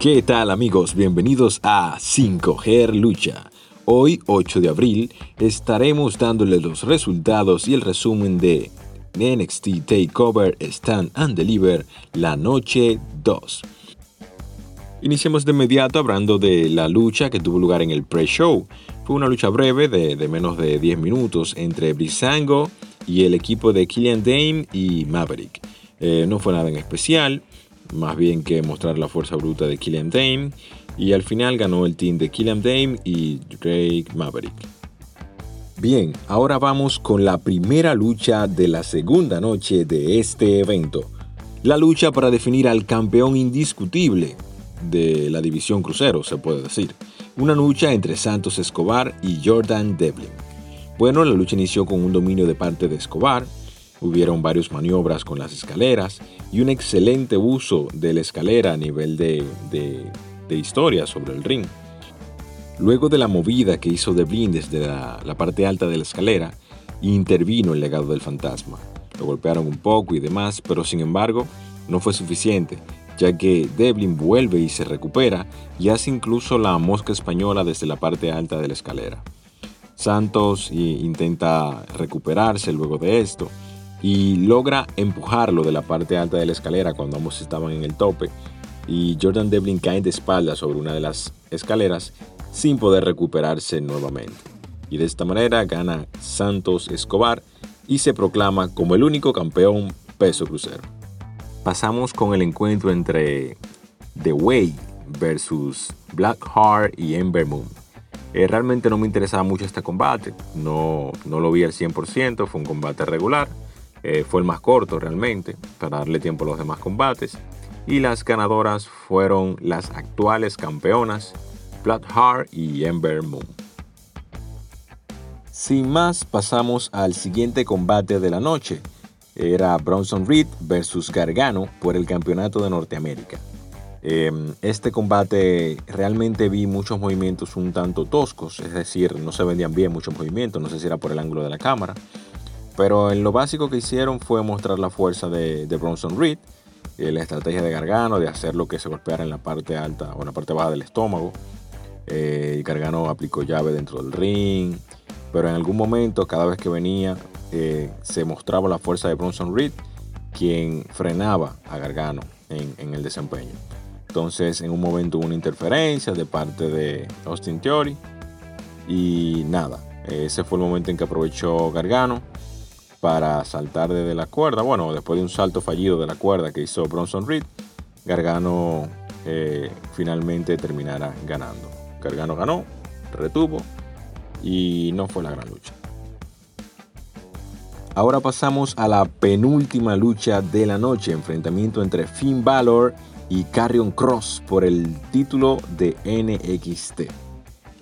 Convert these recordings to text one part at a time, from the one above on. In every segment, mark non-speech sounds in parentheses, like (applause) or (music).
¿Qué tal amigos? Bienvenidos a 5G Lucha. Hoy, 8 de abril, estaremos dándoles los resultados y el resumen de NXT Takeover Stand and Deliver la noche 2. Iniciemos de inmediato hablando de la lucha que tuvo lugar en el pre-show. Fue una lucha breve de, menos de 10 minutos entre Brisango y el equipo de Killian Dame y Maverick. Eh, no fue nada en especial, más bien que mostrar la fuerza bruta de Killian Dame. Y al final ganó el team de Killian Dame y Drake Maverick. Bien, ahora vamos con la primera lucha de la segunda noche de este evento. La lucha para definir al campeón indiscutible de la división crucero, se puede decir. Una lucha entre Santos Escobar y Jordan Devlin. Bueno, la lucha inició con un dominio de parte de Escobar, Hubieron varias maniobras con las escaleras y un excelente uso de la escalera a nivel de, historia sobre el ring. Luego de la movida que hizo Devlin desde la, la, parte alta de la escalera, intervino el legado del fantasma. Lo golpearon un poco y demás, pero sin embargo no fue suficiente, ya que Devlin vuelve y se recupera y hace incluso la mosca española desde la parte alta de la escalera. Santos intenta recuperarse luego de esto, y logra empujarlo de la parte alta de la escalera cuando ambos estaban en el tope y Jordan Devlin cae de espalda sobre una de las escaleras sin poder recuperarse nuevamente. Y de esta manera gana Santos Escobar y se proclama como el único campeón peso crucero. Pasamos con el encuentro entre The Way versus Blackheart y Ember Moon. Eh, realmente no me interesaba mucho este combate, no, no lo vi al 100%, fue un combate regular eh, fue el más corto realmente para darle tiempo a los demás combates. Y las ganadoras fueron las actuales campeonas Bloodheart y Ember Moon. Sin más, pasamos al siguiente combate de la noche. Era Bronson Reed versus Gargano por el campeonato de Norteamérica. Em, este combate realmente vi muchos movimientos un tanto toscos, es decir, no se vendían bien muchos movimientos, no sé si era por el ángulo de la cámara. Pero en lo básico que hicieron fue mostrar la fuerza de, Bronson Reed, eh, la estrategia de Gargano de hacer lo que se golpeara en la parte alta o en la parte baja del estómago. Eh, Gargano aplicó llave dentro del ring, pero en algún momento, cada vez que venía, eh, se mostraba la fuerza de Bronson Reed, quien frenaba a Gargano en, en, el desempeño. Entonces, en un momento hubo una interferencia de parte de Austin Theory y nada, ese fue el momento en que aprovechó Gargano para saltar desde la cuerda. Bueno, después de un salto fallido de la cuerda que hizo Bronson Reed, Gargano eh, finalmente terminara ganando. Gargano ganó, retuvo y no fue la gran lucha. Ahora pasamos a la penúltima lucha de la noche, enfrentamiento entre Finn Balor y Carrion Cross por el título de NXT.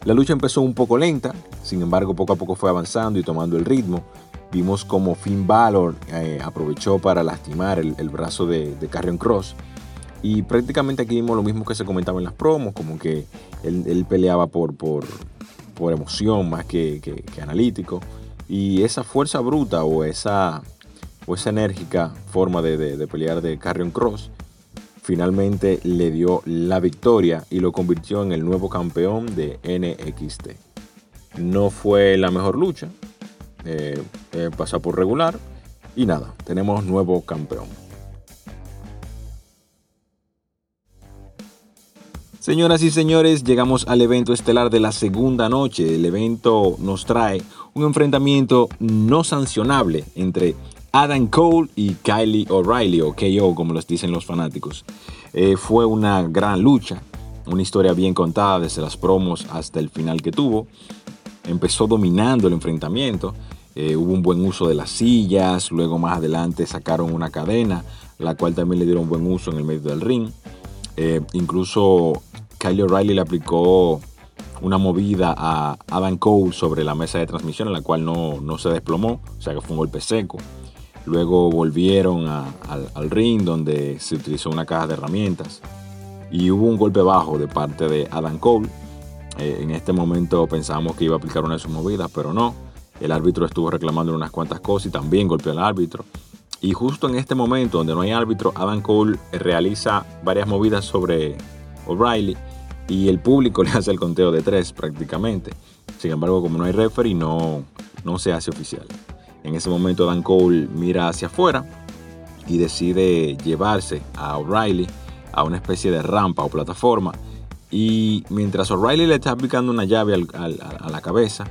La lucha empezó un poco lenta, sin embargo poco a poco fue avanzando y tomando el ritmo. Vimos como Finn Balor eh, aprovechó para lastimar el, brazo de, de, Carrion Cross. Y prácticamente aquí vimos lo mismo que se comentaba en las promos, como que él, peleaba por, por, por, emoción más que, que, analítico. Y esa fuerza bruta o esa, o esa enérgica forma de, de, de pelear de Carrion Cross finalmente le dio la victoria y lo convirtió en el nuevo campeón de NXT. No fue la mejor lucha, eh, eh, pasa por regular. Y nada, tenemos nuevo campeón. Señoras y señores, llegamos al evento estelar de la segunda noche. El evento nos trae un enfrentamiento no sancionable entre Adam Cole y Kylie O'Reilly, o KO como los dicen los fanáticos. Eh, fue una gran lucha, una historia bien contada desde las promos hasta el final que tuvo. Empezó dominando el enfrentamiento eh, hubo un buen uso de las sillas, luego más adelante sacaron una cadena, la cual también le dieron buen uso en el medio del ring. Eh, incluso Kyle O'Reilly le aplicó una movida a Adam Cole sobre la mesa de transmisión, en la cual no, se desplomó, o sea que fue un golpe seco. Luego volvieron al, ring donde se utilizó una caja de herramientas y hubo un golpe bajo de parte de Adam Cole. Eh, en este momento pensábamos que iba a aplicar una de sus movidas, pero no. El árbitro estuvo reclamando unas cuantas cosas y también golpeó al árbitro. Y justo en este momento donde no hay árbitro, Adam Cole realiza varias movidas sobre O'Reilly y el público (laughs) le hace el conteo de tres prácticamente. Sin embargo, como no hay referee, no, no se hace oficial. En ese momento Dan Cole mira hacia afuera y decide llevarse a O'Reilly a una especie de rampa o plataforma. Y mientras O'Reilly le está aplicando una llave a la cabeza,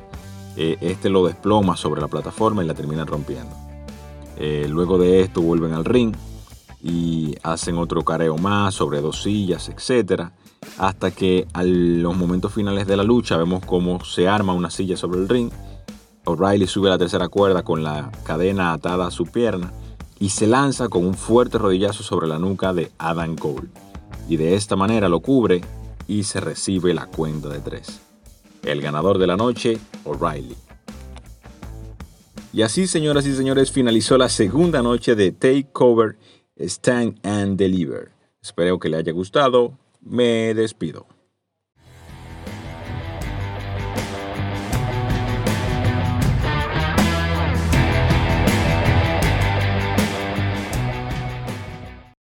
eh, este lo desploma sobre la plataforma y la termina rompiendo. Eh, luego de esto vuelven al ring y hacen otro careo más sobre dos sillas, etc. Hasta que a los momentos finales de la lucha vemos cómo se arma una silla sobre el ring. O'Reilly sube a la tercera cuerda con la cadena atada a su pierna y se lanza con un fuerte rodillazo sobre la nuca de Adam Cole. Y de esta manera lo cubre y se recibe la cuenta de tres. El ganador de la noche, O'Reilly. Y así, señoras y señores, finalizó la segunda noche de Takeover Stand and Deliver. Espero que le haya gustado. Me despido.